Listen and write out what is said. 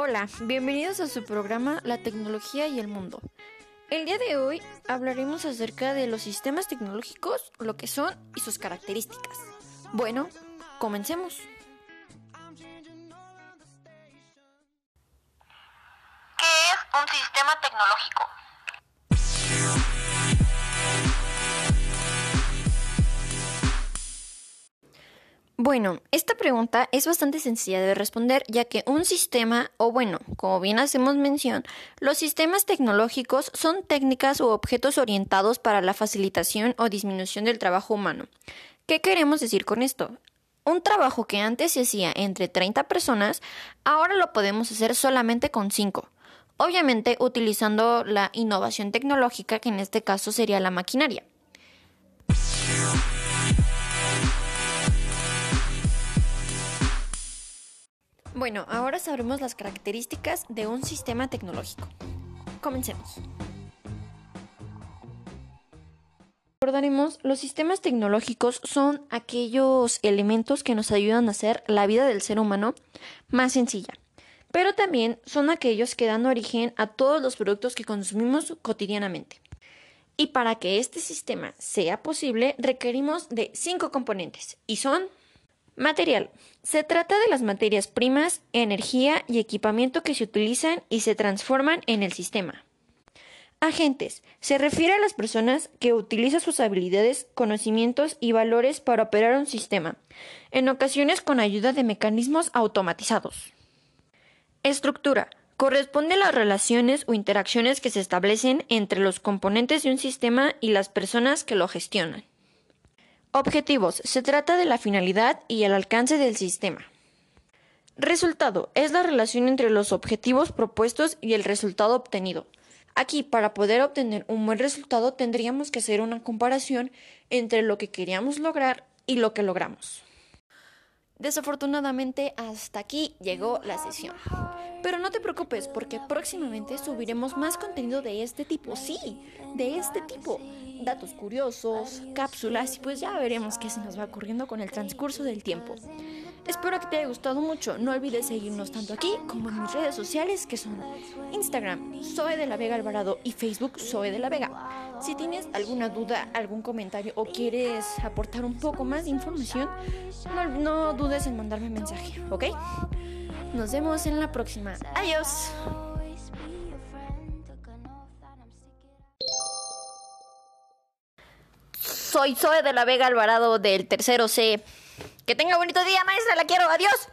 Hola, bienvenidos a su programa La tecnología y el mundo. El día de hoy hablaremos acerca de los sistemas tecnológicos, lo que son y sus características. Bueno, comencemos. ¿Qué es un sistema tecnológico? Bueno, esta pregunta es bastante sencilla de responder ya que un sistema, o bueno, como bien hacemos mención, los sistemas tecnológicos son técnicas u objetos orientados para la facilitación o disminución del trabajo humano. ¿Qué queremos decir con esto? Un trabajo que antes se hacía entre 30 personas, ahora lo podemos hacer solamente con 5. Obviamente utilizando la innovación tecnológica que en este caso sería la maquinaria. Bueno, ahora sabremos las características de un sistema tecnológico. Comencemos. Recordaremos, los sistemas tecnológicos son aquellos elementos que nos ayudan a hacer la vida del ser humano más sencilla, pero también son aquellos que dan origen a todos los productos que consumimos cotidianamente. Y para que este sistema sea posible requerimos de cinco componentes, y son Material. Se trata de las materias primas, energía y equipamiento que se utilizan y se transforman en el sistema. Agentes. Se refiere a las personas que utilizan sus habilidades, conocimientos y valores para operar un sistema, en ocasiones con ayuda de mecanismos automatizados. Estructura. Corresponde a las relaciones o interacciones que se establecen entre los componentes de un sistema y las personas que lo gestionan. Objetivos. Se trata de la finalidad y el alcance del sistema. Resultado. Es la relación entre los objetivos propuestos y el resultado obtenido. Aquí, para poder obtener un buen resultado, tendríamos que hacer una comparación entre lo que queríamos lograr y lo que logramos. Desafortunadamente, hasta aquí llegó la sesión. Pero no te preocupes porque próximamente subiremos más contenido de este tipo, sí, de este tipo. Datos curiosos, cápsulas y pues ya veremos qué se nos va ocurriendo con el transcurso del tiempo. Espero que te haya gustado mucho. No olvides seguirnos tanto aquí como en mis redes sociales que son Instagram, Zoe de la Vega Alvarado y Facebook Zoe de la Vega. Si tienes alguna duda, algún comentario o quieres aportar un poco más de información, no, dudes en mandarme mensaje, ¿ok? Nos vemos en la próxima. Adiós. Soy Zoe de la Vega Alvarado del tercero C. Que tenga bonito día, maestra, la quiero. Adiós.